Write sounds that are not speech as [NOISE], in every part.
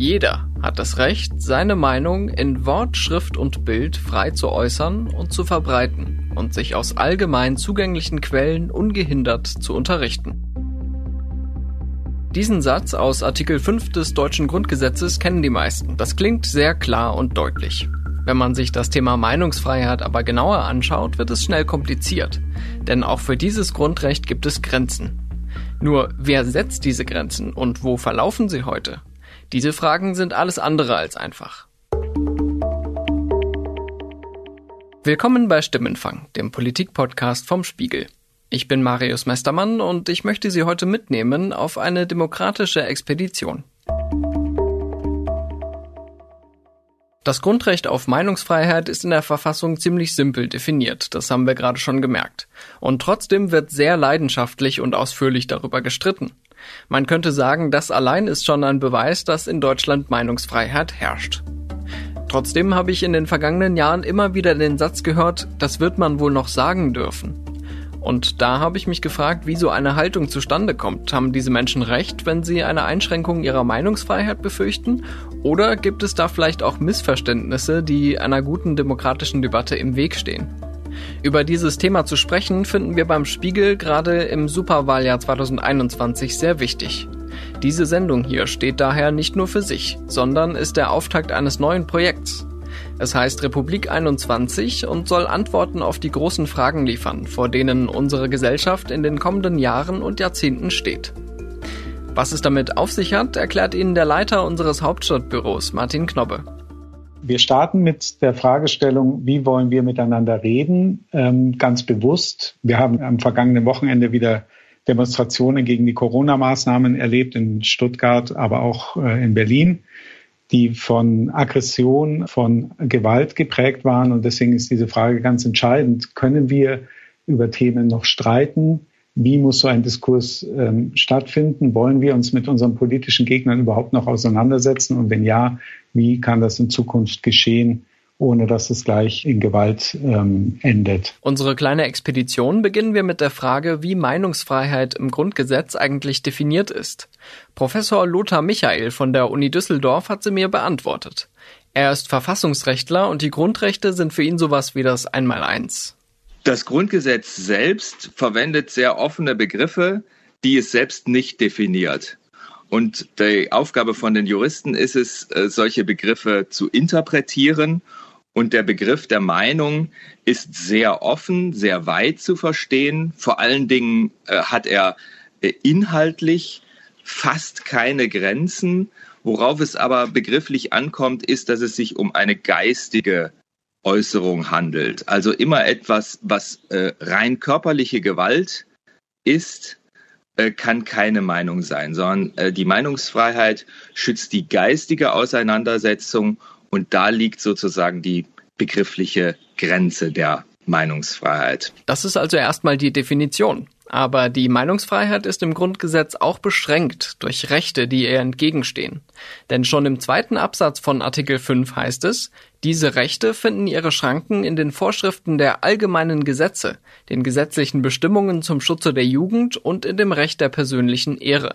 Jeder hat das Recht, seine Meinung in Wort, Schrift und Bild frei zu äußern und zu verbreiten und sich aus allgemein zugänglichen Quellen ungehindert zu unterrichten. Diesen Satz aus Artikel 5 des deutschen Grundgesetzes kennen die meisten. Das klingt sehr klar und deutlich. Wenn man sich das Thema Meinungsfreiheit aber genauer anschaut, wird es schnell kompliziert. Denn auch für dieses Grundrecht gibt es Grenzen. Nur wer setzt diese Grenzen und wo verlaufen sie heute? Diese Fragen sind alles andere als einfach. Willkommen bei Stimmenfang, dem Politikpodcast vom Spiegel. Ich bin Marius Mestermann und ich möchte Sie heute mitnehmen auf eine demokratische Expedition. Das Grundrecht auf Meinungsfreiheit ist in der Verfassung ziemlich simpel definiert, das haben wir gerade schon gemerkt. Und trotzdem wird sehr leidenschaftlich und ausführlich darüber gestritten. Man könnte sagen, das allein ist schon ein Beweis, dass in Deutschland Meinungsfreiheit herrscht. Trotzdem habe ich in den vergangenen Jahren immer wieder den Satz gehört, das wird man wohl noch sagen dürfen. Und da habe ich mich gefragt, wie so eine Haltung zustande kommt. Haben diese Menschen recht, wenn sie eine Einschränkung ihrer Meinungsfreiheit befürchten? Oder gibt es da vielleicht auch Missverständnisse, die einer guten demokratischen Debatte im Weg stehen? Über dieses Thema zu sprechen, finden wir beim Spiegel gerade im Superwahljahr 2021 sehr wichtig. Diese Sendung hier steht daher nicht nur für sich, sondern ist der Auftakt eines neuen Projekts. Es heißt Republik 21 und soll Antworten auf die großen Fragen liefern, vor denen unsere Gesellschaft in den kommenden Jahren und Jahrzehnten steht. Was es damit auf sich hat, erklärt Ihnen der Leiter unseres Hauptstadtbüros, Martin Knobbe. Wir starten mit der Fragestellung, wie wollen wir miteinander reden, ähm, ganz bewusst. Wir haben am vergangenen Wochenende wieder Demonstrationen gegen die Corona-Maßnahmen erlebt in Stuttgart, aber auch äh, in Berlin die von Aggression, von Gewalt geprägt waren. Und deswegen ist diese Frage ganz entscheidend. Können wir über Themen noch streiten? Wie muss so ein Diskurs ähm, stattfinden? Wollen wir uns mit unseren politischen Gegnern überhaupt noch auseinandersetzen? Und wenn ja, wie kann das in Zukunft geschehen? ohne dass es gleich in Gewalt ähm, endet. Unsere kleine Expedition beginnen wir mit der Frage, wie Meinungsfreiheit im Grundgesetz eigentlich definiert ist. Professor Lothar Michael von der Uni Düsseldorf hat sie mir beantwortet. Er ist Verfassungsrechtler und die Grundrechte sind für ihn sowas wie das Einmaleins. Das Grundgesetz selbst verwendet sehr offene Begriffe, die es selbst nicht definiert. Und die Aufgabe von den Juristen ist es, äh, solche Begriffe zu interpretieren und der Begriff der Meinung ist sehr offen, sehr weit zu verstehen. Vor allen Dingen äh, hat er äh, inhaltlich fast keine Grenzen. Worauf es aber begrifflich ankommt, ist, dass es sich um eine geistige Äußerung handelt. Also immer etwas, was äh, rein körperliche Gewalt ist, äh, kann keine Meinung sein, sondern äh, die Meinungsfreiheit schützt die geistige Auseinandersetzung und da liegt sozusagen die begriffliche Grenze der Meinungsfreiheit. Das ist also erstmal die Definition. Aber die Meinungsfreiheit ist im Grundgesetz auch beschränkt durch Rechte, die ihr entgegenstehen. Denn schon im zweiten Absatz von Artikel 5 heißt es, diese Rechte finden ihre Schranken in den Vorschriften der allgemeinen Gesetze, den gesetzlichen Bestimmungen zum Schutze der Jugend und in dem Recht der persönlichen Ehre.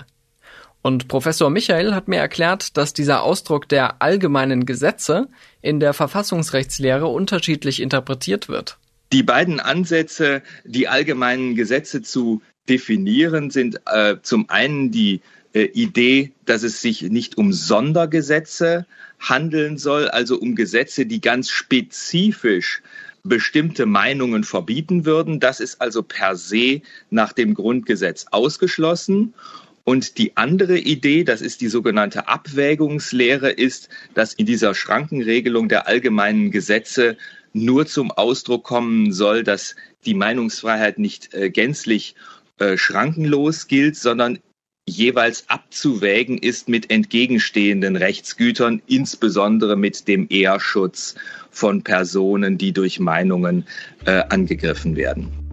Und Professor Michael hat mir erklärt, dass dieser Ausdruck der allgemeinen Gesetze in der Verfassungsrechtslehre unterschiedlich interpretiert wird. Die beiden Ansätze, die allgemeinen Gesetze zu definieren, sind äh, zum einen die äh, Idee, dass es sich nicht um Sondergesetze handeln soll, also um Gesetze, die ganz spezifisch bestimmte Meinungen verbieten würden. Das ist also per se nach dem Grundgesetz ausgeschlossen. Und die andere Idee, das ist die sogenannte Abwägungslehre, ist, dass in dieser Schrankenregelung der allgemeinen Gesetze nur zum Ausdruck kommen soll, dass die Meinungsfreiheit nicht äh, gänzlich äh, schrankenlos gilt, sondern jeweils abzuwägen ist mit entgegenstehenden Rechtsgütern, insbesondere mit dem Ehrschutz von Personen, die durch Meinungen äh, angegriffen werden.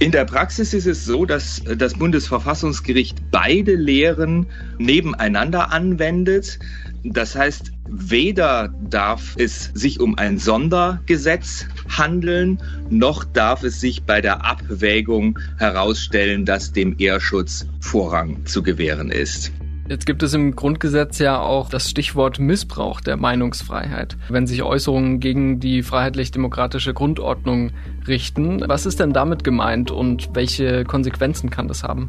In der Praxis ist es so, dass das Bundesverfassungsgericht beide Lehren nebeneinander anwendet. Das heißt, weder darf es sich um ein Sondergesetz handeln, noch darf es sich bei der Abwägung herausstellen, dass dem Ehrschutz Vorrang zu gewähren ist. Jetzt gibt es im Grundgesetz ja auch das Stichwort Missbrauch der Meinungsfreiheit, wenn sich Äußerungen gegen die freiheitlich-demokratische Grundordnung richten. Was ist denn damit gemeint und welche Konsequenzen kann das haben?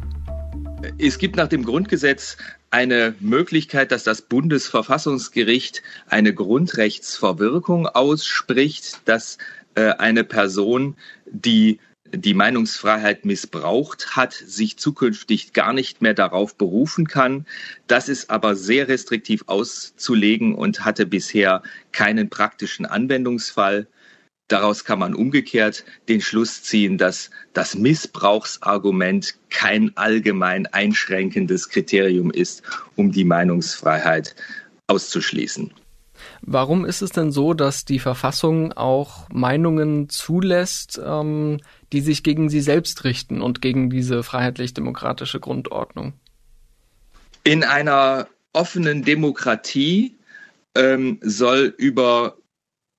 Es gibt nach dem Grundgesetz eine Möglichkeit, dass das Bundesverfassungsgericht eine Grundrechtsverwirkung ausspricht, dass äh, eine Person, die die Meinungsfreiheit missbraucht hat, sich zukünftig gar nicht mehr darauf berufen kann. Das ist aber sehr restriktiv auszulegen und hatte bisher keinen praktischen Anwendungsfall. Daraus kann man umgekehrt den Schluss ziehen, dass das Missbrauchsargument kein allgemein einschränkendes Kriterium ist, um die Meinungsfreiheit auszuschließen. Warum ist es denn so, dass die Verfassung auch Meinungen zulässt, ähm, die sich gegen sie selbst richten und gegen diese freiheitlich-demokratische Grundordnung? In einer offenen Demokratie ähm, soll über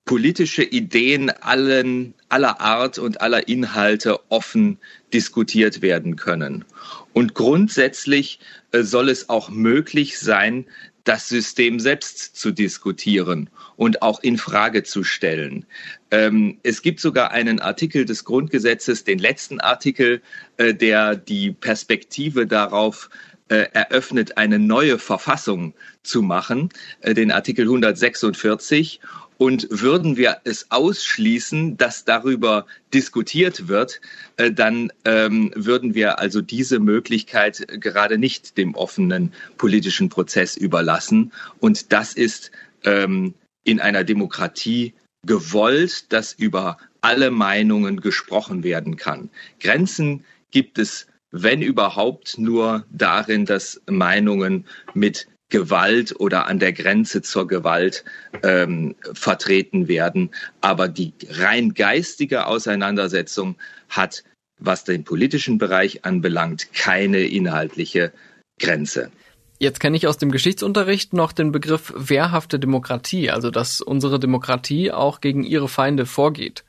politische Ideen allen, aller Art und aller Inhalte offen diskutiert werden können. Und grundsätzlich äh, soll es auch möglich sein, das System selbst zu diskutieren und auch in Frage zu stellen. Ähm, es gibt sogar einen Artikel des Grundgesetzes, den letzten Artikel, äh, der die Perspektive darauf äh, eröffnet, eine neue Verfassung zu machen, äh, den Artikel 146. Und würden wir es ausschließen, dass darüber diskutiert wird, äh, dann ähm, würden wir also diese Möglichkeit gerade nicht dem offenen politischen Prozess überlassen. Und das ist ähm, in einer Demokratie gewollt, dass über alle Meinungen gesprochen werden kann. Grenzen gibt es, wenn überhaupt, nur darin, dass Meinungen mit Gewalt oder an der Grenze zur Gewalt ähm, vertreten werden. Aber die rein geistige Auseinandersetzung hat, was den politischen Bereich anbelangt, keine inhaltliche Grenze. Jetzt kenne ich aus dem Geschichtsunterricht noch den Begriff wehrhafte Demokratie, also dass unsere Demokratie auch gegen ihre Feinde vorgeht.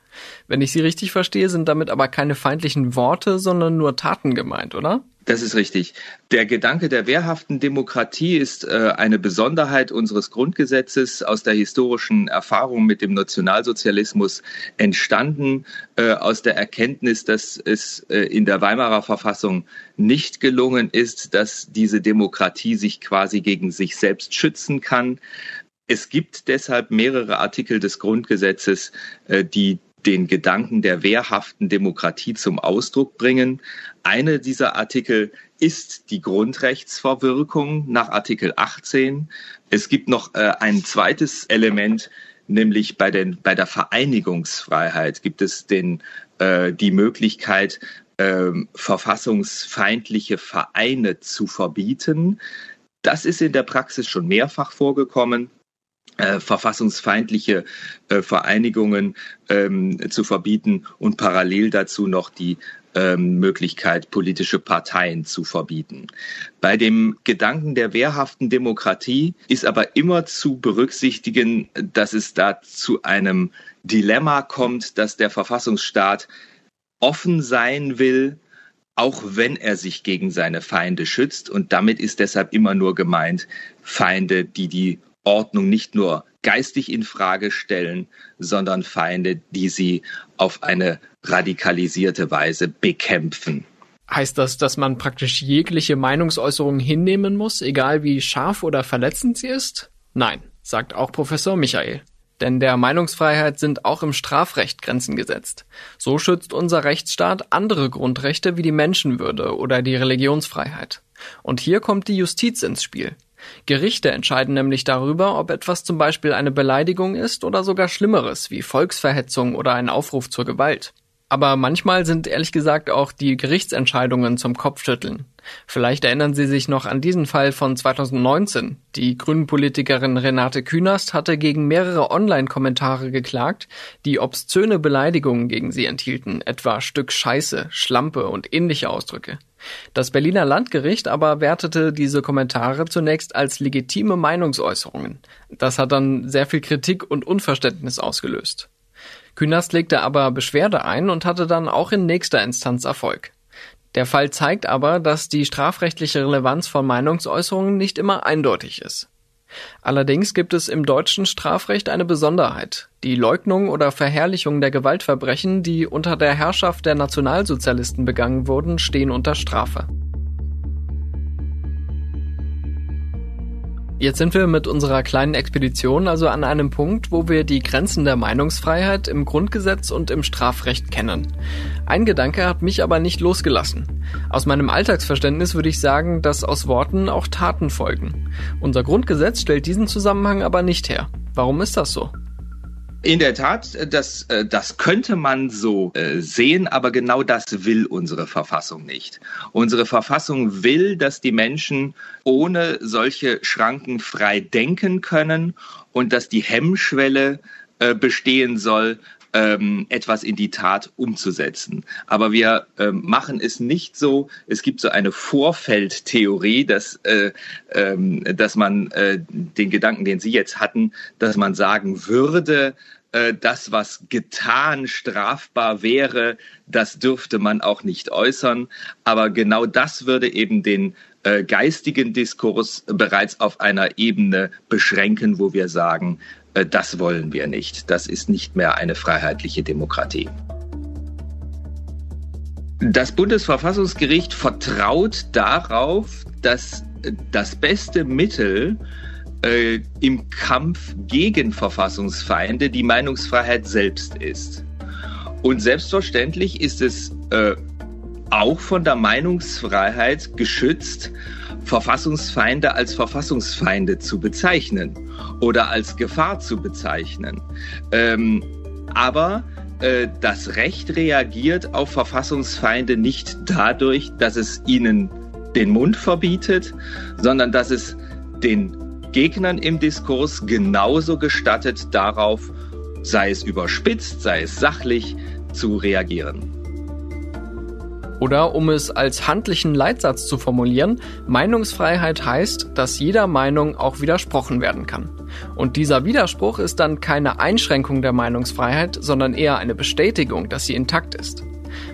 Wenn ich Sie richtig verstehe, sind damit aber keine feindlichen Worte, sondern nur Taten gemeint, oder? Das ist richtig. Der Gedanke der wehrhaften Demokratie ist äh, eine Besonderheit unseres Grundgesetzes aus der historischen Erfahrung mit dem Nationalsozialismus entstanden, äh, aus der Erkenntnis, dass es äh, in der Weimarer Verfassung nicht gelungen ist, dass diese Demokratie sich quasi gegen sich selbst schützen kann. Es gibt deshalb mehrere Artikel des Grundgesetzes, äh, die den Gedanken der wehrhaften Demokratie zum Ausdruck bringen. Eine dieser Artikel ist die Grundrechtsverwirkung nach Artikel 18. Es gibt noch äh, ein zweites Element, nämlich bei, den, bei der Vereinigungsfreiheit gibt es den, äh, die Möglichkeit, äh, verfassungsfeindliche Vereine zu verbieten. Das ist in der Praxis schon mehrfach vorgekommen äh, verfassungsfeindliche äh, Vereinigungen ähm, zu verbieten und parallel dazu noch die ähm, Möglichkeit, politische Parteien zu verbieten. Bei dem Gedanken der wehrhaften Demokratie ist aber immer zu berücksichtigen, dass es da zu einem Dilemma kommt, dass der Verfassungsstaat offen sein will, auch wenn er sich gegen seine Feinde schützt. Und damit ist deshalb immer nur gemeint Feinde, die die Ordnung nicht nur geistig in Frage stellen, sondern Feinde, die sie auf eine radikalisierte Weise bekämpfen. Heißt das, dass man praktisch jegliche Meinungsäußerung hinnehmen muss, egal wie scharf oder verletzend sie ist? Nein, sagt auch Professor Michael. Denn der Meinungsfreiheit sind auch im Strafrecht Grenzen gesetzt. So schützt unser Rechtsstaat andere Grundrechte wie die Menschenwürde oder die Religionsfreiheit. Und hier kommt die Justiz ins Spiel. Gerichte entscheiden nämlich darüber, ob etwas zum Beispiel eine Beleidigung ist oder sogar Schlimmeres wie Volksverhetzung oder ein Aufruf zur Gewalt. Aber manchmal sind ehrlich gesagt auch die Gerichtsentscheidungen zum Kopfschütteln. Vielleicht erinnern Sie sich noch an diesen Fall von 2019. Die Grünen-Politikerin Renate Künast hatte gegen mehrere Online-Kommentare geklagt, die obszöne Beleidigungen gegen sie enthielten, etwa Stück Scheiße, Schlampe und ähnliche Ausdrücke. Das Berliner Landgericht aber wertete diese Kommentare zunächst als legitime Meinungsäußerungen. Das hat dann sehr viel Kritik und Unverständnis ausgelöst. Künast legte aber Beschwerde ein und hatte dann auch in nächster Instanz Erfolg. Der Fall zeigt aber, dass die strafrechtliche Relevanz von Meinungsäußerungen nicht immer eindeutig ist. Allerdings gibt es im deutschen Strafrecht eine Besonderheit. Die Leugnung oder Verherrlichung der Gewaltverbrechen, die unter der Herrschaft der Nationalsozialisten begangen wurden, stehen unter Strafe. Jetzt sind wir mit unserer kleinen Expedition also an einem Punkt, wo wir die Grenzen der Meinungsfreiheit im Grundgesetz und im Strafrecht kennen. Ein Gedanke hat mich aber nicht losgelassen. Aus meinem Alltagsverständnis würde ich sagen, dass aus Worten auch Taten folgen. Unser Grundgesetz stellt diesen Zusammenhang aber nicht her. Warum ist das so? In der Tat, das, äh, das könnte man so äh, sehen, aber genau das will unsere Verfassung nicht. Unsere Verfassung will, dass die Menschen ohne solche Schranken frei denken können und dass die Hemmschwelle äh, bestehen soll, ähm, etwas in die Tat umzusetzen. Aber wir ähm, machen es nicht so. Es gibt so eine Vorfeldtheorie, dass, äh, ähm, dass man äh, den Gedanken, den Sie jetzt hatten, dass man sagen würde, äh, das, was getan strafbar wäre, das dürfte man auch nicht äußern. Aber genau das würde eben den äh, geistigen Diskurs bereits auf einer Ebene beschränken, wo wir sagen, äh, das wollen wir nicht. Das ist nicht mehr eine freiheitliche Demokratie. Das Bundesverfassungsgericht vertraut darauf, dass das beste Mittel äh, im Kampf gegen Verfassungsfeinde die Meinungsfreiheit selbst ist. Und selbstverständlich ist es äh, auch von der Meinungsfreiheit geschützt, Verfassungsfeinde als Verfassungsfeinde zu bezeichnen oder als Gefahr zu bezeichnen. Ähm, aber äh, das Recht reagiert auf Verfassungsfeinde nicht dadurch, dass es ihnen den Mund verbietet, sondern dass es den Gegnern im Diskurs genauso gestattet, darauf, sei es überspitzt, sei es sachlich, zu reagieren. Oder um es als handlichen Leitsatz zu formulieren, Meinungsfreiheit heißt, dass jeder Meinung auch widersprochen werden kann. Und dieser Widerspruch ist dann keine Einschränkung der Meinungsfreiheit, sondern eher eine Bestätigung, dass sie intakt ist.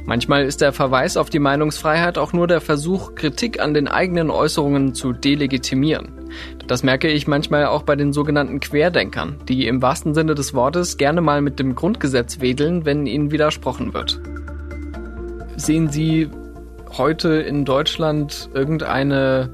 Manchmal ist der Verweis auf die Meinungsfreiheit auch nur der Versuch, Kritik an den eigenen Äußerungen zu delegitimieren. Das merke ich manchmal auch bei den sogenannten Querdenkern, die im wahrsten Sinne des Wortes gerne mal mit dem Grundgesetz wedeln, wenn ihnen widersprochen wird. Sehen Sie heute in Deutschland irgendeine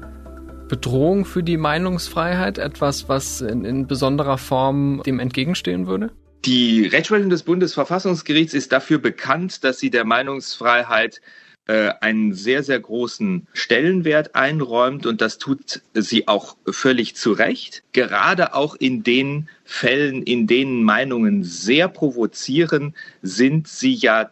Bedrohung für die Meinungsfreiheit, etwas, was in, in besonderer Form dem entgegenstehen würde? Die Rechtsprechung des Bundesverfassungsgerichts ist dafür bekannt, dass sie der Meinungsfreiheit äh, einen sehr, sehr großen Stellenwert einräumt und das tut sie auch völlig zu Recht. Gerade auch in den Fällen, in denen Meinungen sehr provozieren, sind sie ja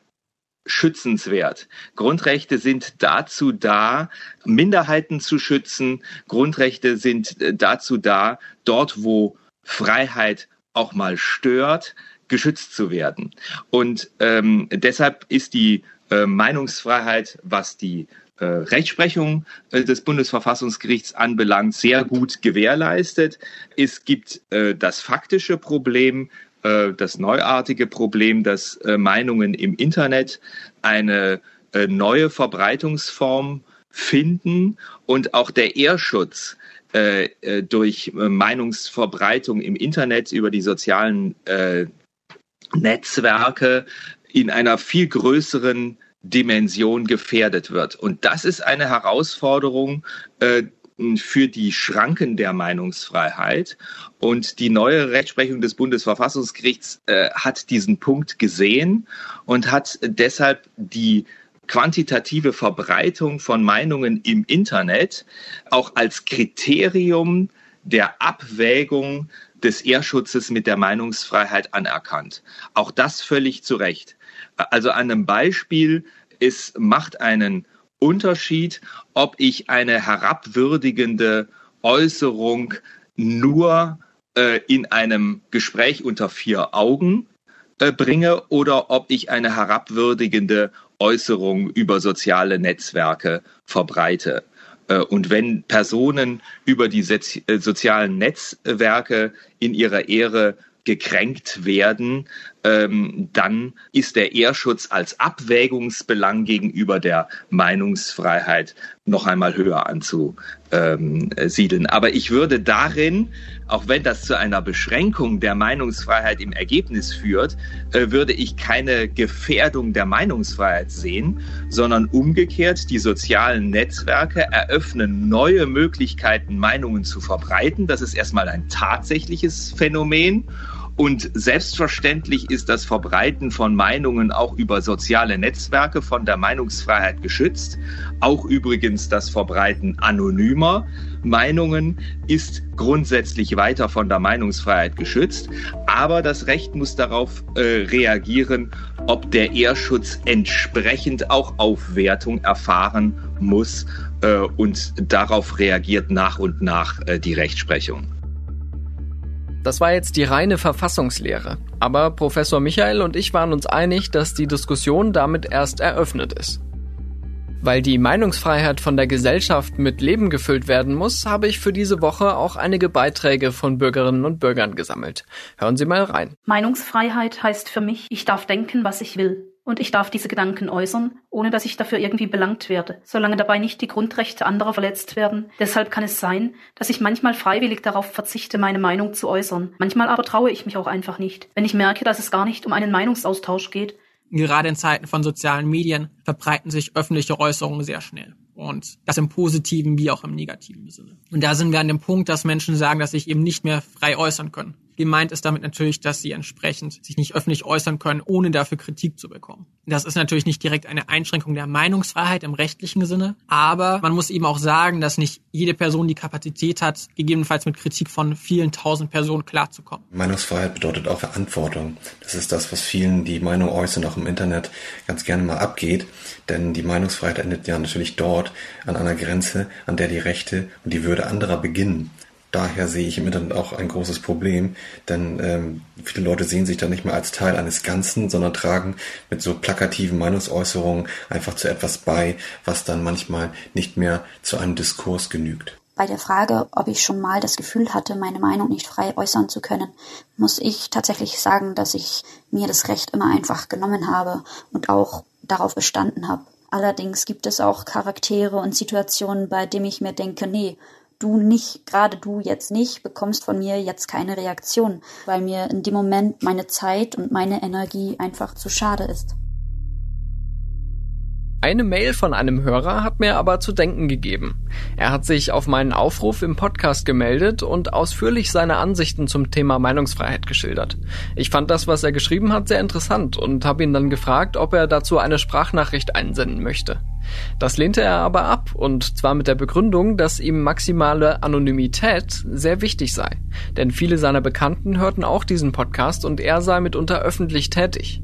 schützenswert. Grundrechte sind dazu da, Minderheiten zu schützen. Grundrechte sind äh, dazu da, dort wo Freiheit auch mal stört, geschützt zu werden. Und ähm, deshalb ist die äh, Meinungsfreiheit, was die äh, Rechtsprechung äh, des Bundesverfassungsgerichts anbelangt, sehr gut gewährleistet. Es gibt äh, das faktische Problem, äh, das neuartige Problem, dass äh, Meinungen im Internet eine neue Verbreitungsform finden und auch der Ehrschutz äh, äh, durch äh, Meinungsverbreitung im Internet über die sozialen äh, Netzwerke in einer viel größeren Dimension gefährdet wird. Und das ist eine Herausforderung äh, für die Schranken der Meinungsfreiheit. Und die neue Rechtsprechung des Bundesverfassungsgerichts äh, hat diesen Punkt gesehen und hat deshalb die quantitative Verbreitung von Meinungen im Internet auch als Kriterium der Abwägung des Ehrschutzes mit der Meinungsfreiheit anerkannt. Auch das völlig zu Recht. Also an einem Beispiel, es macht einen Unterschied, ob ich eine herabwürdigende Äußerung nur äh, in einem Gespräch unter vier Augen äh, bringe oder ob ich eine herabwürdigende Äußerung über soziale Netzwerke verbreite. Äh, und wenn Personen über die äh, sozialen Netzwerke in ihrer Ehre gekränkt werden, ähm, dann ist der Ehrschutz als Abwägungsbelang gegenüber der Meinungsfreiheit noch einmal höher anzusiedeln. Aber ich würde darin, auch wenn das zu einer Beschränkung der Meinungsfreiheit im Ergebnis führt, äh, würde ich keine Gefährdung der Meinungsfreiheit sehen, sondern umgekehrt die sozialen Netzwerke eröffnen neue Möglichkeiten, Meinungen zu verbreiten. Das ist erstmal ein tatsächliches Phänomen. Und selbstverständlich ist das Verbreiten von Meinungen auch über soziale Netzwerke von der Meinungsfreiheit geschützt. Auch übrigens das Verbreiten anonymer Meinungen ist grundsätzlich weiter von der Meinungsfreiheit geschützt. Aber das Recht muss darauf äh, reagieren, ob der Ehrschutz entsprechend auch Aufwertung erfahren muss. Äh, und darauf reagiert nach und nach äh, die Rechtsprechung. Das war jetzt die reine Verfassungslehre. Aber Professor Michael und ich waren uns einig, dass die Diskussion damit erst eröffnet ist. Weil die Meinungsfreiheit von der Gesellschaft mit Leben gefüllt werden muss, habe ich für diese Woche auch einige Beiträge von Bürgerinnen und Bürgern gesammelt. Hören Sie mal rein. Meinungsfreiheit heißt für mich, ich darf denken, was ich will und ich darf diese Gedanken äußern, ohne dass ich dafür irgendwie belangt werde, solange dabei nicht die Grundrechte anderer verletzt werden. Deshalb kann es sein, dass ich manchmal freiwillig darauf verzichte, meine Meinung zu äußern. Manchmal aber traue ich mich auch einfach nicht, wenn ich merke, dass es gar nicht um einen Meinungsaustausch geht. Gerade in Zeiten von sozialen Medien verbreiten sich öffentliche Äußerungen sehr schnell. Und das im positiven wie auch im negativen Sinne. Und da sind wir an dem Punkt, dass Menschen sagen, dass sich eben nicht mehr frei äußern können. Gemeint ist damit natürlich, dass sie entsprechend sich nicht öffentlich äußern können, ohne dafür Kritik zu bekommen. Das ist natürlich nicht direkt eine Einschränkung der Meinungsfreiheit im rechtlichen Sinne, aber man muss eben auch sagen, dass nicht jede Person die Kapazität hat, gegebenenfalls mit Kritik von vielen tausend Personen klarzukommen. Meinungsfreiheit bedeutet auch Verantwortung. Das ist das, was vielen, die Meinung äußern, auch im Internet ganz gerne mal abgeht. Denn die Meinungsfreiheit endet ja natürlich dort an einer Grenze, an der die Rechte und die Würde anderer beginnen daher sehe ich im Internet auch ein großes Problem, denn ähm, viele Leute sehen sich da nicht mehr als Teil eines Ganzen, sondern tragen mit so plakativen Meinungsäußerungen einfach zu etwas bei, was dann manchmal nicht mehr zu einem Diskurs genügt. Bei der Frage, ob ich schon mal das Gefühl hatte, meine Meinung nicht frei äußern zu können, muss ich tatsächlich sagen, dass ich mir das Recht immer einfach genommen habe und auch darauf bestanden habe. Allerdings gibt es auch Charaktere und Situationen, bei denen ich mir denke, nee, du nicht, gerade du jetzt nicht, bekommst von mir jetzt keine Reaktion, weil mir in dem Moment meine Zeit und meine Energie einfach zu schade ist. Eine Mail von einem Hörer hat mir aber zu denken gegeben. Er hat sich auf meinen Aufruf im Podcast gemeldet und ausführlich seine Ansichten zum Thema Meinungsfreiheit geschildert. Ich fand das, was er geschrieben hat, sehr interessant und habe ihn dann gefragt, ob er dazu eine Sprachnachricht einsenden möchte. Das lehnte er aber ab, und zwar mit der Begründung, dass ihm maximale Anonymität sehr wichtig sei. Denn viele seiner Bekannten hörten auch diesen Podcast und er sei mitunter öffentlich tätig.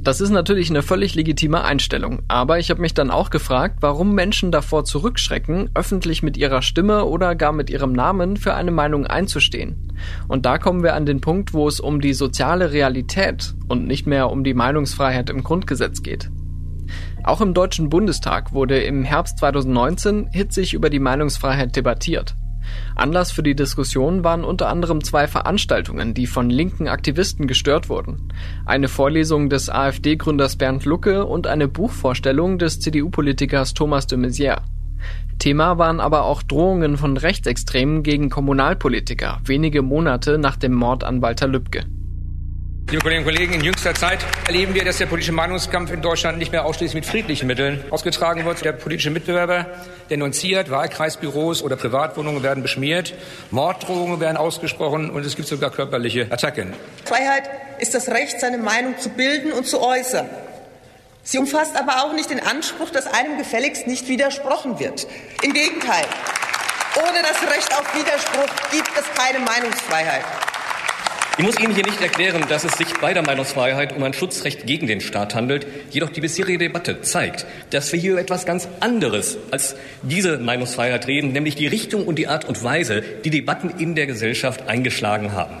Das ist natürlich eine völlig legitime Einstellung, aber ich habe mich dann auch gefragt, warum Menschen davor zurückschrecken, öffentlich mit ihrer Stimme oder gar mit ihrem Namen für eine Meinung einzustehen. Und da kommen wir an den Punkt, wo es um die soziale Realität und nicht mehr um die Meinungsfreiheit im Grundgesetz geht. Auch im Deutschen Bundestag wurde im Herbst 2019 hitzig über die Meinungsfreiheit debattiert. Anlass für die Diskussion waren unter anderem zwei Veranstaltungen, die von linken Aktivisten gestört wurden. Eine Vorlesung des AfD-Gründers Bernd Lucke und eine Buchvorstellung des CDU-Politikers Thomas de Maizière. Thema waren aber auch Drohungen von Rechtsextremen gegen Kommunalpolitiker, wenige Monate nach dem Mord an Walter Lübcke. Liebe Kolleginnen und Kollegen, in jüngster Zeit erleben wir, dass der politische Meinungskampf in Deutschland nicht mehr ausschließlich mit friedlichen Mitteln ausgetragen wird. Der politische Mitbewerber denunziert, Wahlkreisbüros oder Privatwohnungen werden beschmiert, Morddrohungen werden ausgesprochen und es gibt sogar körperliche Attacken. Freiheit ist das Recht, seine Meinung zu bilden und zu äußern. Sie umfasst aber auch nicht den Anspruch, dass einem gefälligst nicht widersprochen wird. Im Gegenteil. Ohne das Recht auf Widerspruch gibt es keine Meinungsfreiheit. Ich muss Ihnen hier nicht erklären, dass es sich bei der Meinungsfreiheit um ein Schutzrecht gegen den Staat handelt. Jedoch die bisherige Debatte zeigt, dass wir hier etwas ganz anderes als diese Meinungsfreiheit reden, nämlich die Richtung und die Art und Weise, die Debatten in der Gesellschaft eingeschlagen haben.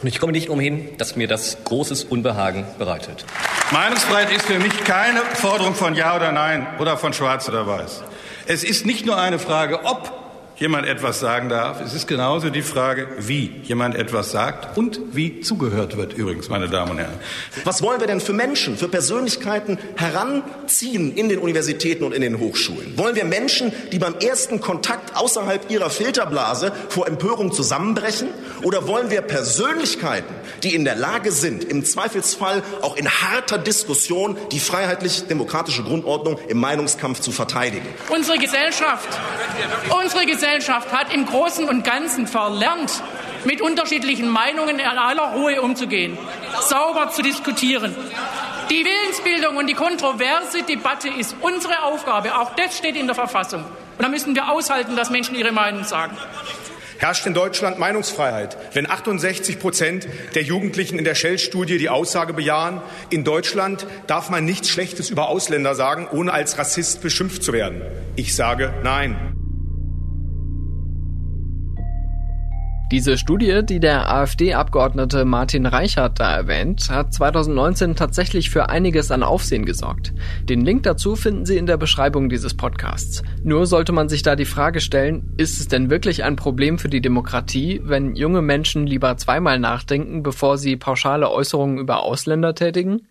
Und ich komme nicht umhin, dass mir das großes Unbehagen bereitet. Meinungsfreiheit ist für mich keine Forderung von Ja oder Nein oder von Schwarz oder Weiß. Es ist nicht nur eine Frage, ob jemand etwas sagen darf. Es ist genauso die Frage, wie jemand etwas sagt und wie zugehört wird, übrigens, meine Damen und Herren. Was wollen wir denn für Menschen, für Persönlichkeiten heranziehen in den Universitäten und in den Hochschulen? Wollen wir Menschen, die beim ersten Kontakt außerhalb ihrer Filterblase vor Empörung zusammenbrechen? Oder wollen wir Persönlichkeiten, die in der Lage sind, im Zweifelsfall auch in harter Diskussion die freiheitlich-demokratische Grundordnung im Meinungskampf zu verteidigen? Unsere Gesellschaft, unsere Gesellschaft Gesellschaft hat im Großen und Ganzen verlernt, mit unterschiedlichen Meinungen in aller Ruhe umzugehen, sauber zu diskutieren. Die Willensbildung und die kontroverse Debatte ist unsere Aufgabe. Auch das steht in der Verfassung. Und da müssen wir aushalten, dass Menschen ihre Meinung sagen. Herrscht in Deutschland Meinungsfreiheit, wenn 68 Prozent der Jugendlichen in der Shell-Studie die Aussage bejahen, in Deutschland darf man nichts Schlechtes über Ausländer sagen, ohne als Rassist beschimpft zu werden? Ich sage nein. Diese Studie, die der AfD-Abgeordnete Martin Reichert da erwähnt, hat 2019 tatsächlich für einiges an Aufsehen gesorgt. Den Link dazu finden Sie in der Beschreibung dieses Podcasts. Nur sollte man sich da die Frage stellen, ist es denn wirklich ein Problem für die Demokratie, wenn junge Menschen lieber zweimal nachdenken, bevor sie pauschale Äußerungen über Ausländer tätigen?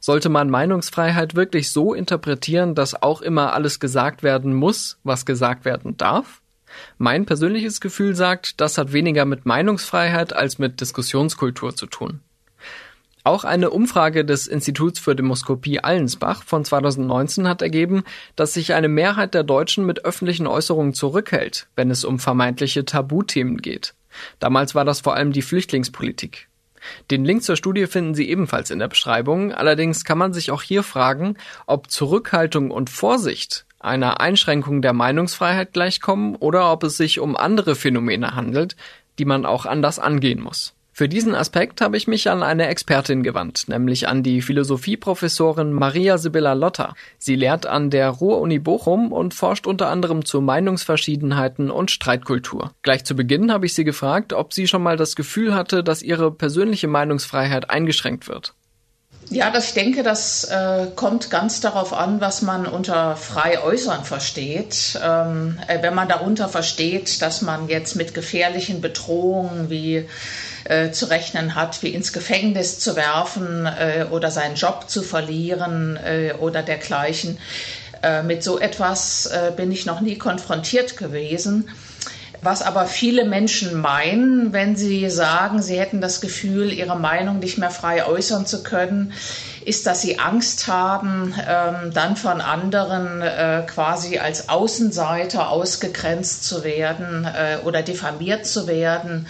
Sollte man Meinungsfreiheit wirklich so interpretieren, dass auch immer alles gesagt werden muss, was gesagt werden darf? Mein persönliches Gefühl sagt, das hat weniger mit Meinungsfreiheit als mit Diskussionskultur zu tun. Auch eine Umfrage des Instituts für Demoskopie Allensbach von 2019 hat ergeben, dass sich eine Mehrheit der Deutschen mit öffentlichen Äußerungen zurückhält, wenn es um vermeintliche Tabuthemen geht. Damals war das vor allem die Flüchtlingspolitik. Den Link zur Studie finden Sie ebenfalls in der Beschreibung. Allerdings kann man sich auch hier fragen, ob Zurückhaltung und Vorsicht einer Einschränkung der Meinungsfreiheit gleichkommen oder ob es sich um andere Phänomene handelt, die man auch anders angehen muss. Für diesen Aspekt habe ich mich an eine Expertin gewandt, nämlich an die Philosophieprofessorin Maria Sibylla Lotter. Sie lehrt an der Ruhr-Uni Bochum und forscht unter anderem zu Meinungsverschiedenheiten und Streitkultur. Gleich zu Beginn habe ich sie gefragt, ob sie schon mal das Gefühl hatte, dass ihre persönliche Meinungsfreiheit eingeschränkt wird. Ja, das, ich denke, das äh, kommt ganz darauf an, was man unter frei äußern versteht. Ähm, äh, wenn man darunter versteht, dass man jetzt mit gefährlichen Bedrohungen wie äh, zu rechnen hat, wie ins Gefängnis zu werfen äh, oder seinen Job zu verlieren äh, oder dergleichen. Äh, mit so etwas bin ich noch nie konfrontiert gewesen. Was aber viele Menschen meinen, wenn sie sagen, sie hätten das Gefühl, ihre Meinung nicht mehr frei äußern zu können, ist, dass sie Angst haben, ähm, dann von anderen äh, quasi als Außenseiter ausgegrenzt zu werden äh, oder diffamiert zu werden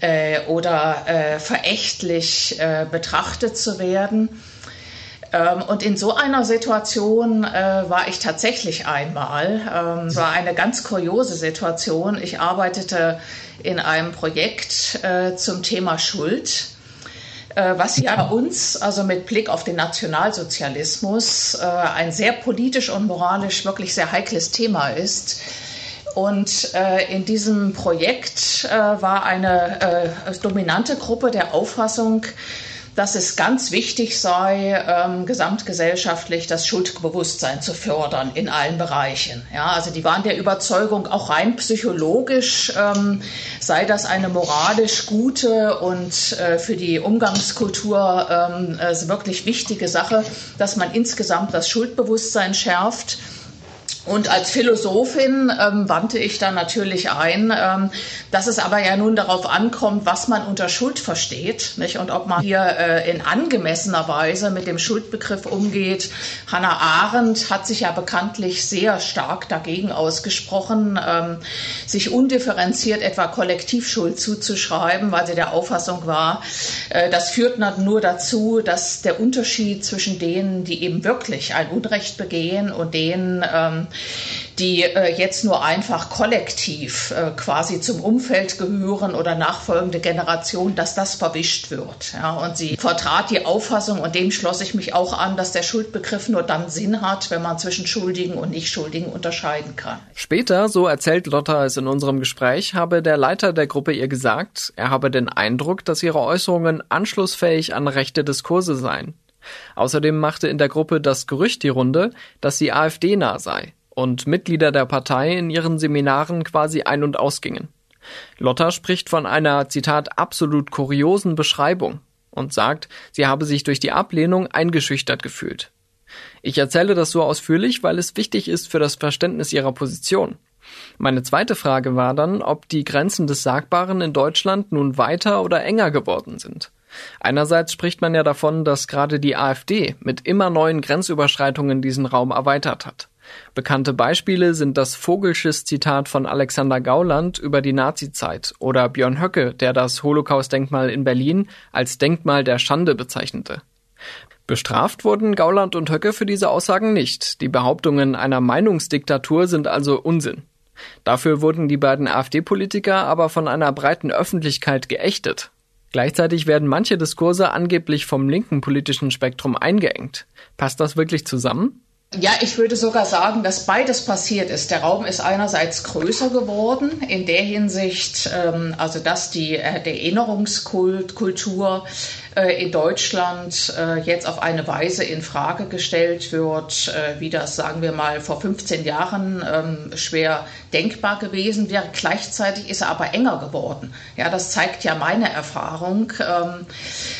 äh, oder äh, verächtlich äh, betrachtet zu werden. Ähm, und in so einer Situation äh, war ich tatsächlich einmal. Ähm, es war eine ganz kuriose Situation. Ich arbeitete in einem Projekt äh, zum Thema Schuld äh, was ja uns, also mit Blick auf den Nationalsozialismus, äh, ein sehr politisch und moralisch wirklich sehr heikles Thema ist. Und äh, in diesem Projekt war eine dominante Gruppe der Auffassung, dass es ganz wichtig sei, ähm, gesamtgesellschaftlich das Schuldbewusstsein zu fördern in allen Bereichen. Ja, also die waren der Überzeugung, auch rein psychologisch ähm, sei das eine moralisch gute und äh, für die Umgangskultur ähm, äh, wirklich wichtige Sache, dass man insgesamt das Schuldbewusstsein schärft. Und als Philosophin ähm, wandte ich dann natürlich ein, ähm, dass es aber ja nun darauf ankommt, was man unter Schuld versteht nicht? und ob man hier äh, in angemessener Weise mit dem Schuldbegriff umgeht. Hannah Arendt hat sich ja bekanntlich sehr stark dagegen ausgesprochen, ähm, sich undifferenziert etwa Kollektivschuld zuzuschreiben, weil sie der Auffassung war, äh, das führt nur dazu, dass der Unterschied zwischen denen, die eben wirklich ein Unrecht begehen und denen, ähm, die äh, jetzt nur einfach kollektiv äh, quasi zum Umfeld gehören oder nachfolgende Generationen, dass das verwischt wird. Ja, und sie vertrat die Auffassung, und dem schloss ich mich auch an, dass der Schuldbegriff nur dann Sinn hat, wenn man zwischen Schuldigen und Nichtschuldigen unterscheiden kann. Später, so erzählt Lotta es in unserem Gespräch, habe der Leiter der Gruppe ihr gesagt, er habe den Eindruck, dass ihre Äußerungen anschlussfähig an rechte Diskurse seien. Außerdem machte in der Gruppe das Gerücht die Runde, dass sie AfD-nah sei. Und Mitglieder der Partei in ihren Seminaren quasi ein- und ausgingen. Lotta spricht von einer, Zitat, absolut kuriosen Beschreibung und sagt, sie habe sich durch die Ablehnung eingeschüchtert gefühlt. Ich erzähle das so ausführlich, weil es wichtig ist für das Verständnis ihrer Position. Meine zweite Frage war dann, ob die Grenzen des Sagbaren in Deutschland nun weiter oder enger geworden sind. Einerseits spricht man ja davon, dass gerade die AfD mit immer neuen Grenzüberschreitungen diesen Raum erweitert hat. Bekannte Beispiele sind das Vogelschiss Zitat von Alexander Gauland über die Nazizeit oder Björn Höcke, der das Holocaust-Denkmal in Berlin als Denkmal der Schande bezeichnete. Bestraft wurden Gauland und Höcke für diese Aussagen nicht. Die Behauptungen einer Meinungsdiktatur sind also Unsinn. Dafür wurden die beiden AfD-Politiker aber von einer breiten Öffentlichkeit geächtet. Gleichzeitig werden manche Diskurse angeblich vom linken politischen Spektrum eingeengt. Passt das wirklich zusammen? Ja, ich würde sogar sagen, dass beides passiert ist. Der Raum ist einerseits größer geworden, in der Hinsicht, ähm, also dass die, äh, der Erinnerungskultur äh, in Deutschland äh, jetzt auf eine Weise in Frage gestellt wird, äh, wie das, sagen wir mal, vor 15 Jahren ähm, schwer denkbar gewesen wäre. Gleichzeitig ist er aber enger geworden. Ja, das zeigt ja meine Erfahrung. Ähm, äh,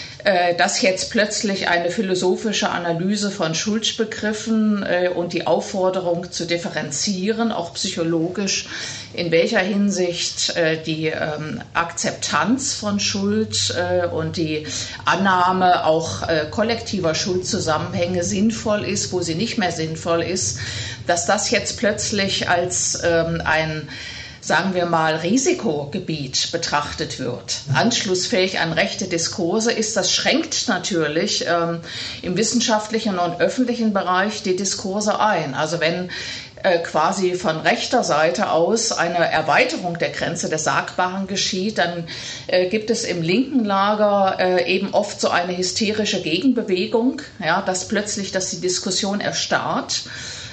dass jetzt plötzlich eine philosophische Analyse von Schuldbegriffen äh, und die Aufforderung zu differenzieren, auch psychologisch, in welcher Hinsicht äh, die ähm, Akzeptanz von Schuld und die Annahme auch kollektiver Schuldzusammenhänge sinnvoll ist, wo sie nicht mehr sinnvoll ist, dass das jetzt plötzlich als ähm, ein sagen wir mal, Risikogebiet betrachtet wird, anschlussfähig an rechte Diskurse ist, das schränkt natürlich ähm, im wissenschaftlichen und öffentlichen Bereich die Diskurse ein. Also wenn äh, quasi von rechter Seite aus eine Erweiterung der Grenze des Sagbaren geschieht, dann äh, gibt es im linken Lager äh, eben oft so eine hysterische Gegenbewegung, ja, dass plötzlich, dass die Diskussion erstarrt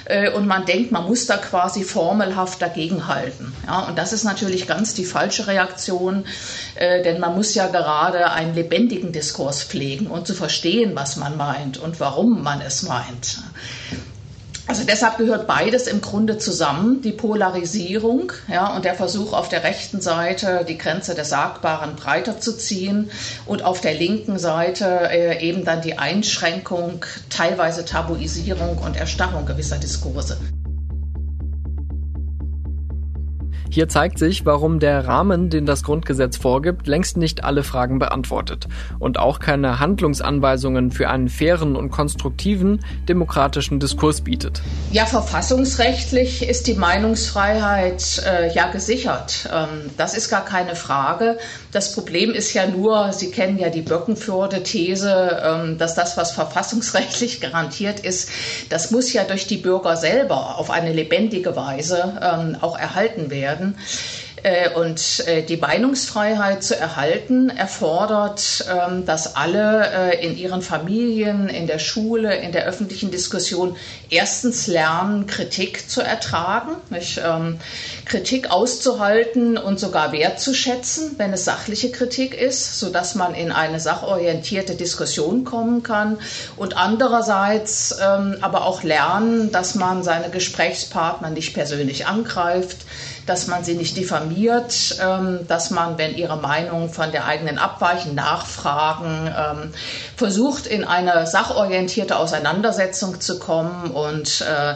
äh, und man denkt, man muss da quasi formelhaft dagegenhalten. Ja, und das ist natürlich ganz die falsche Reaktion, äh, denn man muss ja gerade einen lebendigen Diskurs pflegen und zu verstehen, was man meint und warum man es meint. Also deshalb gehört beides im Grunde zusammen, die Polarisierung ja, und der Versuch auf der rechten Seite die Grenze des Sagbaren breiter zu ziehen und auf der linken Seite äh, eben dann die Einschränkung, teilweise Tabuisierung und Erstarrung gewisser Diskurse. Hier zeigt sich, warum der Rahmen, den das Grundgesetz vorgibt, längst nicht alle Fragen beantwortet und auch keine Handlungsanweisungen für einen fairen und konstruktiven demokratischen Diskurs bietet. Ja, verfassungsrechtlich ist die Meinungsfreiheit äh, ja gesichert. Ähm, das ist gar keine Frage. Das Problem ist ja nur, Sie kennen ja die Böckenförde-These, ähm, dass das, was verfassungsrechtlich [LAUGHS] garantiert ist, das muss ja durch die Bürger selber auf eine lebendige Weise ähm, auch erhalten werden und äh, die Meinungsfreiheit zu erhalten erfordert, ähm, dass alle äh, in ihren Familien, in der Schule, in der öffentlichen Diskussion erstens lernen, Kritik zu ertragen, ähm, Kritik auszuhalten und sogar wertzuschätzen, wenn es sachliche Kritik ist, sodass man in eine sachorientierte Diskussion kommen kann. Und andererseits ähm, aber auch lernen, dass man seine Gesprächspartner nicht persönlich angreift, dass man sie nicht diffamiert, ähm, dass man, wenn ihre Meinungen von der eigenen abweichen, nachfragen, ähm, versucht, in eine sachorientierte Auseinandersetzung zu kommen und äh,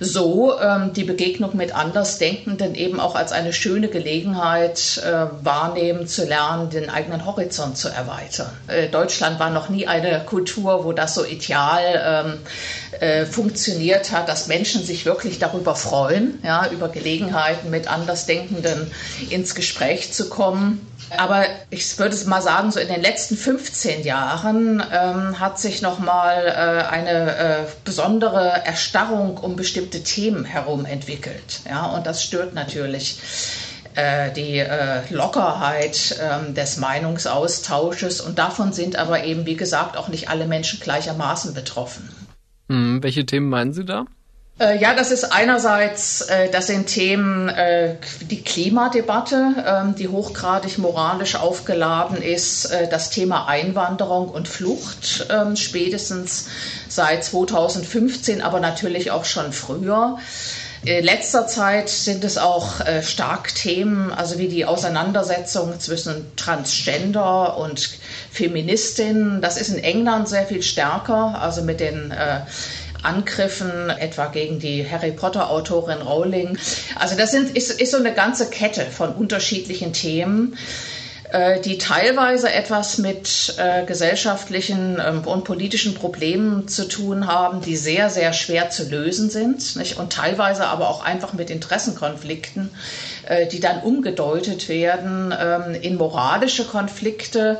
so ähm, die Begegnung mit Andersdenkenden eben auch als eine schöne Gelegenheit äh, wahrnehmen zu lernen, den eigenen Horizont zu erweitern. Äh, Deutschland war noch nie eine Kultur, wo das so ideal ähm, äh, funktioniert hat, dass Menschen sich wirklich darüber freuen, ja, über Gelegenheiten mit Andersdenkenden ins Gespräch zu kommen. Aber ich würde mal sagen, so in den letzten 15 Jahren ähm, hat sich nochmal äh, eine äh, besondere Erstarrung um bestimmte Themen herum entwickelt. Ja, und das stört natürlich äh, die äh, Lockerheit ähm, des Meinungsaustausches. Und davon sind aber eben, wie gesagt, auch nicht alle Menschen gleichermaßen betroffen. Hm, welche Themen meinen Sie da? Äh, ja, das ist einerseits, äh, das sind Themen, äh, die Klimadebatte, ähm, die hochgradig moralisch aufgeladen ist, das Thema Einwanderung und Flucht, ähm, spätestens seit 2015, aber natürlich auch schon früher. In letzter Zeit sind es auch stark Themen, also wie die Auseinandersetzung zwischen Transgender und Feministinnen. Das ist in England sehr viel stärker, also mit den Angriffen, etwa gegen die Harry Potter Autorin Rowling. Also das sind, ist, ist so eine ganze Kette von unterschiedlichen Themen äh, die teilweise etwas mit äh, gesellschaftlichen ähm, und politischen Problemen zu tun haben, die sehr, sehr schwer zu lösen sind nicht? und teilweise aber auch einfach mit Interessenkonflikten, äh, die dann umgedeutet werden ähm, in moralische Konflikte,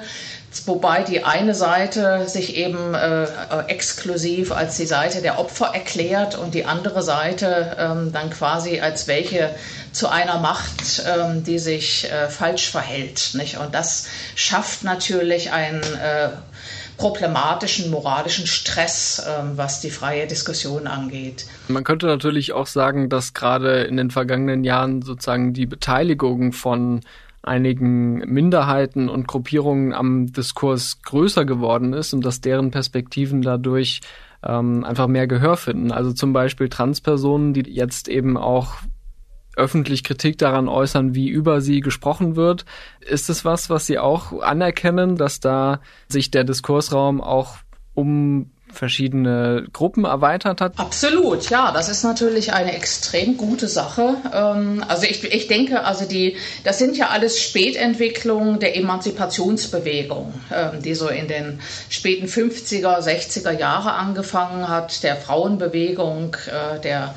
wobei die eine Seite sich eben äh, exklusiv als die Seite der Opfer erklärt und die andere Seite ähm, dann quasi als welche zu einer Macht, ähm, die sich äh, falsch verhält. Nicht? Und das schafft natürlich einen äh, problematischen moralischen Stress, ähm, was die freie Diskussion angeht. Man könnte natürlich auch sagen, dass gerade in den vergangenen Jahren sozusagen die Beteiligung von einigen Minderheiten und Gruppierungen am Diskurs größer geworden ist und dass deren Perspektiven dadurch ähm, einfach mehr Gehör finden. Also zum Beispiel Transpersonen, die jetzt eben auch öffentlich Kritik daran äußern, wie über sie gesprochen wird. Ist es was, was Sie auch anerkennen, dass da sich der Diskursraum auch um verschiedene Gruppen erweitert hat? Absolut, ja, das ist natürlich eine extrem gute Sache. Ähm, also ich, ich denke, also die, das sind ja alles Spätentwicklungen der Emanzipationsbewegung, ähm, die so in den späten 50er, 60er Jahre angefangen hat, der Frauenbewegung, äh, der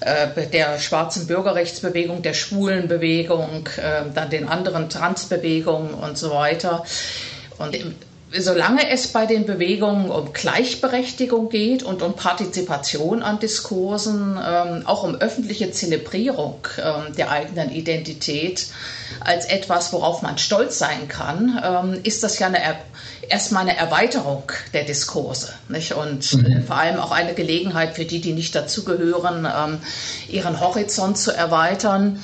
äh, der schwarzen Bürgerrechtsbewegung, der Schwulenbewegung, äh, dann den anderen Transbewegungen und so weiter. Und solange es bei den Bewegungen um Gleichberechtigung geht und um Partizipation an Diskursen, ähm, auch um öffentliche Zelebrierung ähm, der eigenen Identität als etwas, worauf man stolz sein kann, ähm, ist das ja eine, erstmal eine Erweiterung der Diskurse nicht? und mhm. äh, vor allem auch eine Gelegenheit für die, die nicht dazugehören, ähm, ihren Horizont zu erweitern.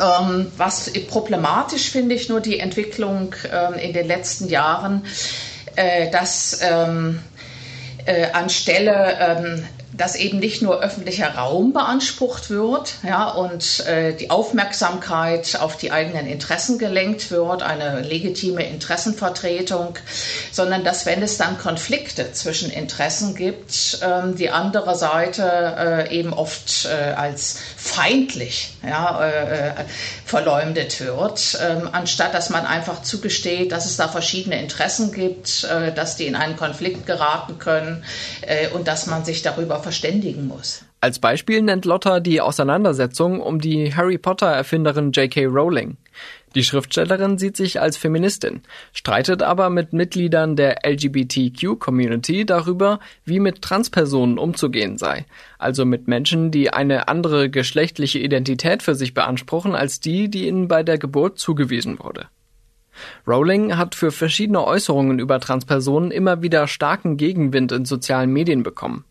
Ähm, was problematisch finde ich nur die Entwicklung ähm, in den letzten Jahren, äh, dass ähm, äh, anstelle ähm, dass eben nicht nur öffentlicher Raum beansprucht wird ja, und äh, die Aufmerksamkeit auf die eigenen Interessen gelenkt wird, eine legitime Interessenvertretung, sondern dass wenn es dann Konflikte zwischen Interessen gibt, ähm, die andere Seite äh, eben oft äh, als feindlich ja, äh, äh, verleumdet wird, ähm, anstatt dass man einfach zugesteht, dass es da verschiedene Interessen gibt, äh, dass die in einen Konflikt geraten können äh, und dass man sich darüber verständigen muss. Als Beispiel nennt Lotta die Auseinandersetzung um die Harry Potter-Erfinderin J.K. Rowling. Die Schriftstellerin sieht sich als Feministin, streitet aber mit Mitgliedern der LGBTQ-Community darüber, wie mit Transpersonen umzugehen sei, also mit Menschen, die eine andere geschlechtliche Identität für sich beanspruchen als die, die ihnen bei der Geburt zugewiesen wurde. Rowling hat für verschiedene Äußerungen über Transpersonen immer wieder starken Gegenwind in sozialen Medien bekommen.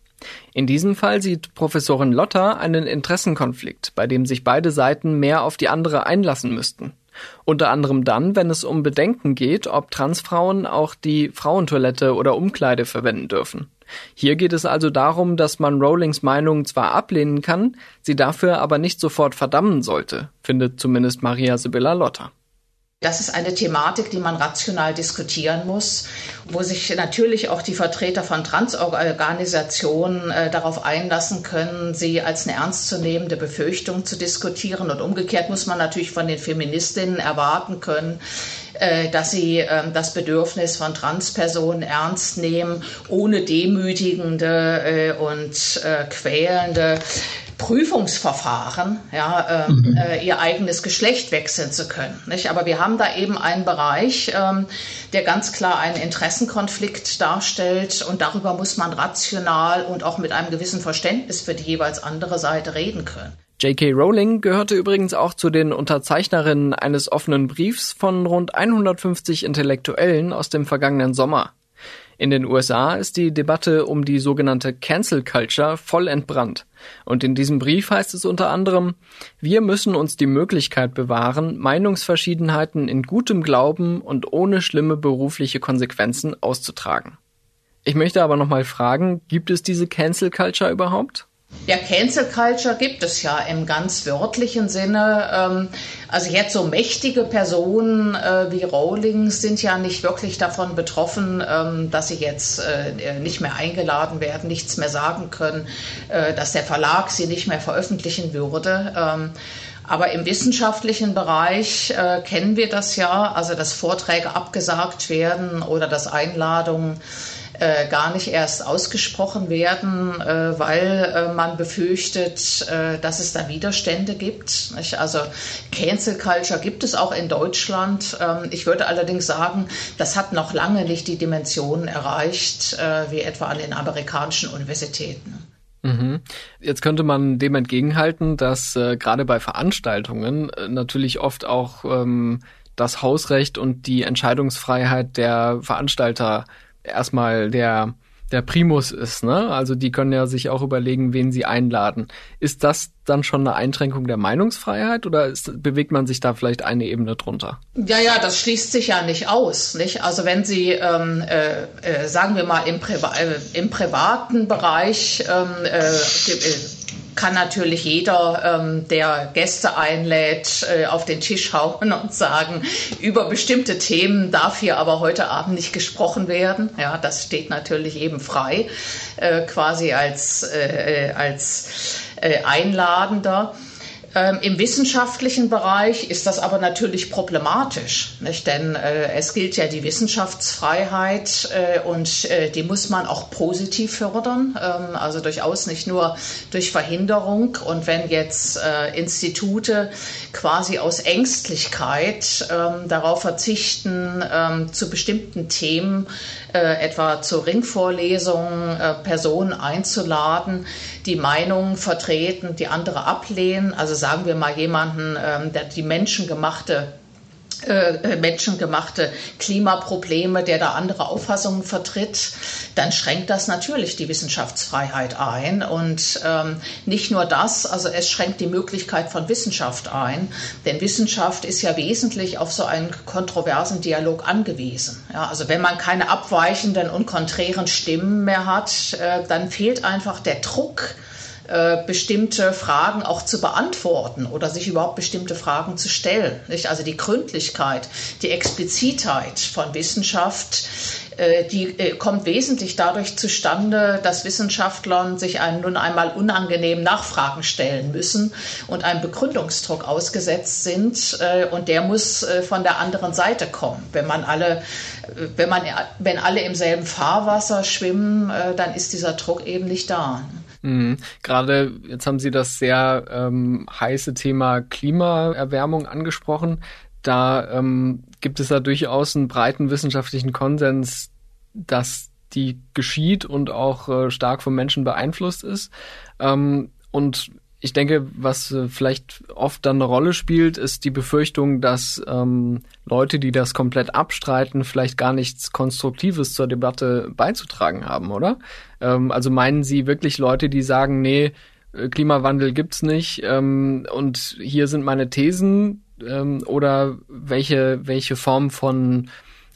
In diesem Fall sieht Professorin Lotter einen Interessenkonflikt, bei dem sich beide Seiten mehr auf die andere einlassen müssten. Unter anderem dann, wenn es um Bedenken geht, ob Transfrauen auch die Frauentoilette oder Umkleide verwenden dürfen. Hier geht es also darum, dass man Rowlings Meinung zwar ablehnen kann, sie dafür aber nicht sofort verdammen sollte, findet zumindest Maria Sibylla Lotter. Das ist eine Thematik, die man rational diskutieren muss, wo sich natürlich auch die Vertreter von Transorganisationen äh, darauf einlassen können, sie als eine ernstzunehmende Befürchtung zu diskutieren. Und umgekehrt muss man natürlich von den Feministinnen erwarten können, äh, dass sie äh, das Bedürfnis von Transpersonen ernst nehmen, ohne demütigende äh, und äh, quälende Prüfungsverfahren, ja, äh, mhm. äh, ihr eigenes Geschlecht wechseln zu können. Nicht? Aber wir haben da eben einen Bereich, ähm, der ganz klar einen Interessenkonflikt darstellt und darüber muss man rational und auch mit einem gewissen Verständnis für die jeweils andere Seite reden können. J.K. Rowling gehörte übrigens auch zu den Unterzeichnerinnen eines offenen Briefs von rund 150 Intellektuellen aus dem vergangenen Sommer. In den USA ist die Debatte um die sogenannte Cancel Culture voll entbrannt. Und in diesem Brief heißt es unter anderem, wir müssen uns die Möglichkeit bewahren, Meinungsverschiedenheiten in gutem Glauben und ohne schlimme berufliche Konsequenzen auszutragen. Ich möchte aber nochmal fragen, gibt es diese Cancel Culture überhaupt? Ja, Cancel Culture gibt es ja im ganz wörtlichen Sinne. Ähm, also jetzt so mächtige Personen äh, wie Rowling sind ja nicht wirklich davon betroffen, ähm, dass sie jetzt äh, nicht mehr eingeladen werden, nichts mehr sagen können, äh, dass der Verlag sie nicht mehr veröffentlichen würde. Ähm, aber im wissenschaftlichen Bereich äh, kennen wir das ja, also dass Vorträge abgesagt werden oder dass Einladungen äh, gar nicht erst ausgesprochen werden, äh, weil äh, man befürchtet, äh, dass es da Widerstände gibt. Nicht? Also Cancel Culture gibt es auch in Deutschland. Ähm, ich würde allerdings sagen, das hat noch lange nicht die Dimensionen erreicht, äh, wie etwa an den amerikanischen Universitäten. Mhm. Jetzt könnte man dem entgegenhalten, dass äh, gerade bei Veranstaltungen äh, natürlich oft auch ähm, das Hausrecht und die Entscheidungsfreiheit der Veranstalter erstmal der der Primus ist, ne? Also die können ja sich auch überlegen, wen sie einladen. Ist das dann schon eine Einschränkung der Meinungsfreiheit oder ist, bewegt man sich da vielleicht eine Ebene drunter? Ja, ja, das schließt sich ja nicht aus, nicht? Also wenn Sie, ähm, äh, äh, sagen wir mal, im, Priva äh, im privaten Bereich ähm, äh, kann natürlich jeder, ähm, der Gäste einlädt, äh, auf den Tisch hauen und sagen, über bestimmte Themen darf hier aber heute Abend nicht gesprochen werden. Ja, das steht natürlich eben frei, äh, quasi als, äh, als äh, Einladender. Ähm, Im wissenschaftlichen Bereich ist das aber natürlich problematisch, nicht? denn äh, es gilt ja die Wissenschaftsfreiheit äh, und äh, die muss man auch positiv fördern, ähm, also durchaus nicht nur durch Verhinderung. Und wenn jetzt äh, Institute quasi aus Ängstlichkeit ähm, darauf verzichten, ähm, zu bestimmten Themen, äh, etwa zu Ringvorlesungen, äh, Personen einzuladen, die Meinungen vertreten, die andere ablehnen, also sagen wir mal jemanden, ähm, der die menschengemachte menschengemachte Klimaprobleme, der da andere Auffassungen vertritt, dann schränkt das natürlich die Wissenschaftsfreiheit ein. Und ähm, nicht nur das, also es schränkt die Möglichkeit von Wissenschaft ein, denn Wissenschaft ist ja wesentlich auf so einen kontroversen Dialog angewiesen. Ja, also wenn man keine abweichenden und konträren Stimmen mehr hat, äh, dann fehlt einfach der Druck, äh, bestimmte Fragen auch zu beantworten oder sich überhaupt bestimmte Fragen zu stellen. Nicht? Also die Gründlichkeit, die Explizitheit von Wissenschaft, äh, die äh, kommt wesentlich dadurch zustande, dass Wissenschaftler sich einen nun einmal unangenehmen Nachfragen stellen müssen und einem Begründungsdruck ausgesetzt sind. Und der muss von der anderen Seite kommen. Wenn man alle, wenn man, wenn alle im selben Fahrwasser schwimmen, dann ist dieser Druck eben nicht da. Mhm. Gerade jetzt haben Sie das sehr ähm, heiße Thema Klimaerwärmung angesprochen. Da ähm, gibt es da durchaus einen breiten wissenschaftlichen Konsens, dass die geschieht und auch äh, stark vom Menschen beeinflusst ist. Ähm, und ich denke, was äh, vielleicht oft dann eine Rolle spielt, ist die Befürchtung, dass ähm, Leute, die das komplett abstreiten, vielleicht gar nichts Konstruktives zur Debatte beizutragen haben, oder? Ähm, also meinen Sie wirklich Leute, die sagen, nee, äh, Klimawandel gibt's nicht ähm, und hier sind meine Thesen ähm, oder welche welche Form von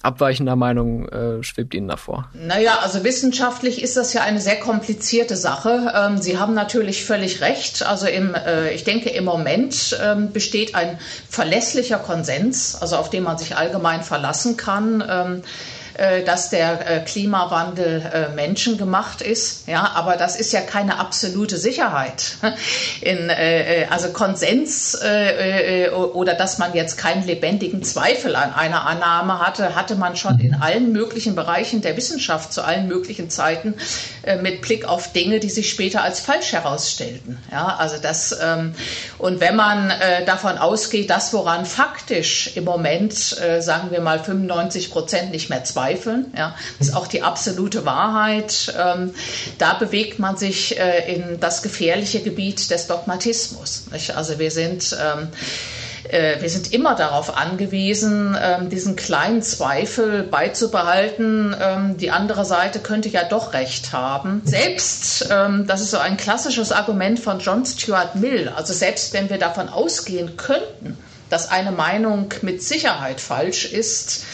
abweichender Meinung äh, schwebt Ihnen davor? Naja, also wissenschaftlich ist das ja eine sehr komplizierte Sache. Ähm, Sie haben natürlich völlig recht. Also im, äh, ich denke, im Moment ähm, besteht ein verlässlicher Konsens, also auf den man sich allgemein verlassen kann. Ähm, äh, dass der äh, Klimawandel äh, menschengemacht ist. Ja, aber das ist ja keine absolute Sicherheit. [LAUGHS] In, also Konsens oder dass man jetzt keinen lebendigen Zweifel an einer Annahme hatte, hatte man schon in allen möglichen Bereichen der Wissenschaft zu allen möglichen Zeiten mit Blick auf Dinge, die sich später als falsch herausstellten. Ja, also das ähm, und wenn man davon ausgeht, dass woran faktisch im Moment, sagen wir mal 95 Prozent nicht mehr zweifeln, zweifeln. Ja, das ist auch die absolute Wahrheit. Ähm, da bewegt man sich äh, in das gefährliche Gebiet des Dogmatismus. Nicht? Also wir sind ähm, äh, wir sind immer darauf angewiesen, ähm, diesen kleinen Zweifel beizubehalten. Ähm, die andere Seite könnte ja doch recht haben. Selbst, ähm, das ist so ein klassisches Argument von John Stuart Mill, also selbst wenn wir davon ausgehen könnten, dass eine Meinung mit Sicherheit falsch ist,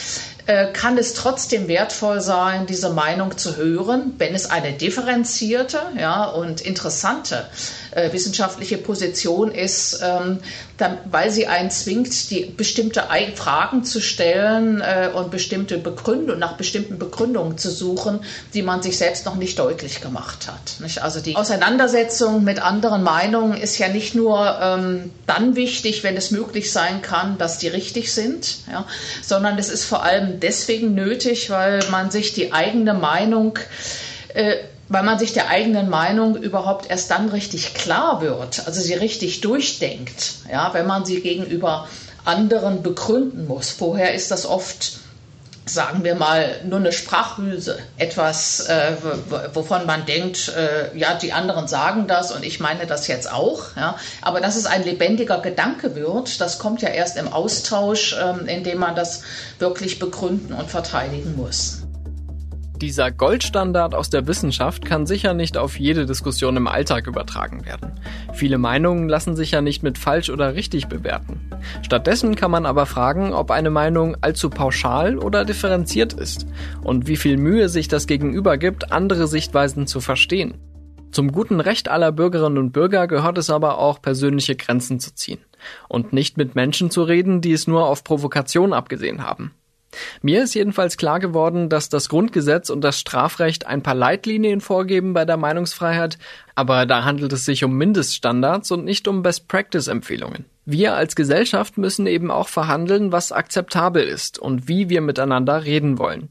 äh, kann es trotzdem wertvoll sein, diese Meinung zu hören, wenn es eine differenzierte ja, und interessante äh, wissenschaftliche Position ist, ähm, dann, weil sie einen zwingt, die bestimmte Fragen zu stellen äh, und bestimmte Begründungen, nach bestimmten Begründungen zu suchen, die man sich selbst noch nicht deutlich gemacht hat. Nicht? Also die Auseinandersetzung mit anderen Meinungen ist ja nicht nur ähm, dann wichtig, wenn es möglich sein kann, dass die richtig sind, ja, sondern es ist vor allem deswegen nötig, weil man sich die eigene Meinung äh, weil man sich der eigenen Meinung überhaupt erst dann richtig klar wird, also sie richtig durchdenkt, ja, wenn man sie gegenüber anderen begründen muss. Vorher ist das oft, sagen wir mal, nur eine Sprachhülse, etwas, äh, wovon man denkt, äh, ja, die anderen sagen das und ich meine das jetzt auch. Ja. Aber dass es ein lebendiger Gedanke wird, das kommt ja erst im Austausch, äh, indem man das wirklich begründen und verteidigen muss. Dieser Goldstandard aus der Wissenschaft kann sicher nicht auf jede Diskussion im Alltag übertragen werden. Viele Meinungen lassen sich ja nicht mit falsch oder richtig bewerten. Stattdessen kann man aber fragen, ob eine Meinung allzu pauschal oder differenziert ist und wie viel Mühe sich das Gegenüber gibt, andere Sichtweisen zu verstehen. Zum guten Recht aller Bürgerinnen und Bürger gehört es aber auch, persönliche Grenzen zu ziehen und nicht mit Menschen zu reden, die es nur auf Provokation abgesehen haben. Mir ist jedenfalls klar geworden, dass das Grundgesetz und das Strafrecht ein paar Leitlinien vorgeben bei der Meinungsfreiheit, aber da handelt es sich um Mindeststandards und nicht um Best-Practice-Empfehlungen. Wir als Gesellschaft müssen eben auch verhandeln, was akzeptabel ist und wie wir miteinander reden wollen.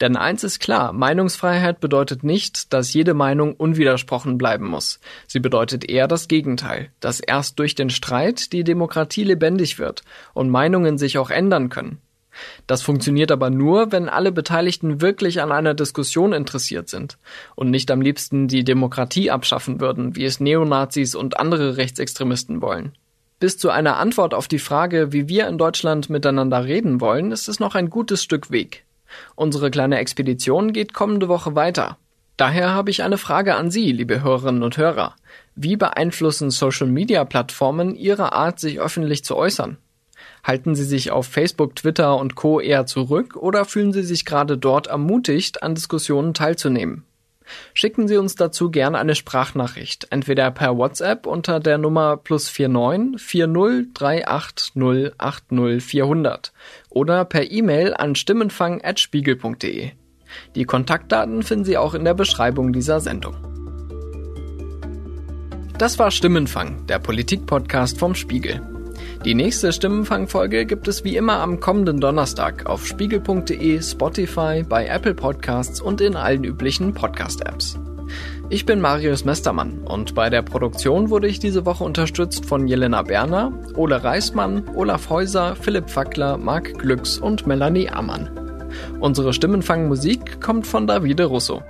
Denn eins ist klar, Meinungsfreiheit bedeutet nicht, dass jede Meinung unwidersprochen bleiben muss. Sie bedeutet eher das Gegenteil, dass erst durch den Streit die Demokratie lebendig wird und Meinungen sich auch ändern können. Das funktioniert aber nur, wenn alle Beteiligten wirklich an einer Diskussion interessiert sind und nicht am liebsten die Demokratie abschaffen würden, wie es Neonazis und andere Rechtsextremisten wollen. Bis zu einer Antwort auf die Frage, wie wir in Deutschland miteinander reden wollen, ist es noch ein gutes Stück Weg. Unsere kleine Expedition geht kommende Woche weiter. Daher habe ich eine Frage an Sie, liebe Hörerinnen und Hörer. Wie beeinflussen Social-Media-Plattformen Ihre Art, sich öffentlich zu äußern? Halten Sie sich auf Facebook, Twitter und Co. eher zurück oder fühlen Sie sich gerade dort ermutigt, an Diskussionen teilzunehmen? Schicken Sie uns dazu gerne eine Sprachnachricht, entweder per WhatsApp unter der Nummer plus 49 40 380 80 400 oder per E-Mail an stimmenfang.spiegel.de. Die Kontaktdaten finden Sie auch in der Beschreibung dieser Sendung. Das war Stimmenfang, der Politik-Podcast vom Spiegel. Die nächste Stimmenfangfolge gibt es wie immer am kommenden Donnerstag auf spiegel.de, Spotify, bei Apple Podcasts und in allen üblichen Podcast-Apps. Ich bin Marius Mestermann und bei der Produktion wurde ich diese Woche unterstützt von Jelena Berner, Ole Reismann, Olaf Häuser, Philipp Fackler, Marc Glücks und Melanie Ammann. Unsere Stimmenfangmusik kommt von Davide Russo.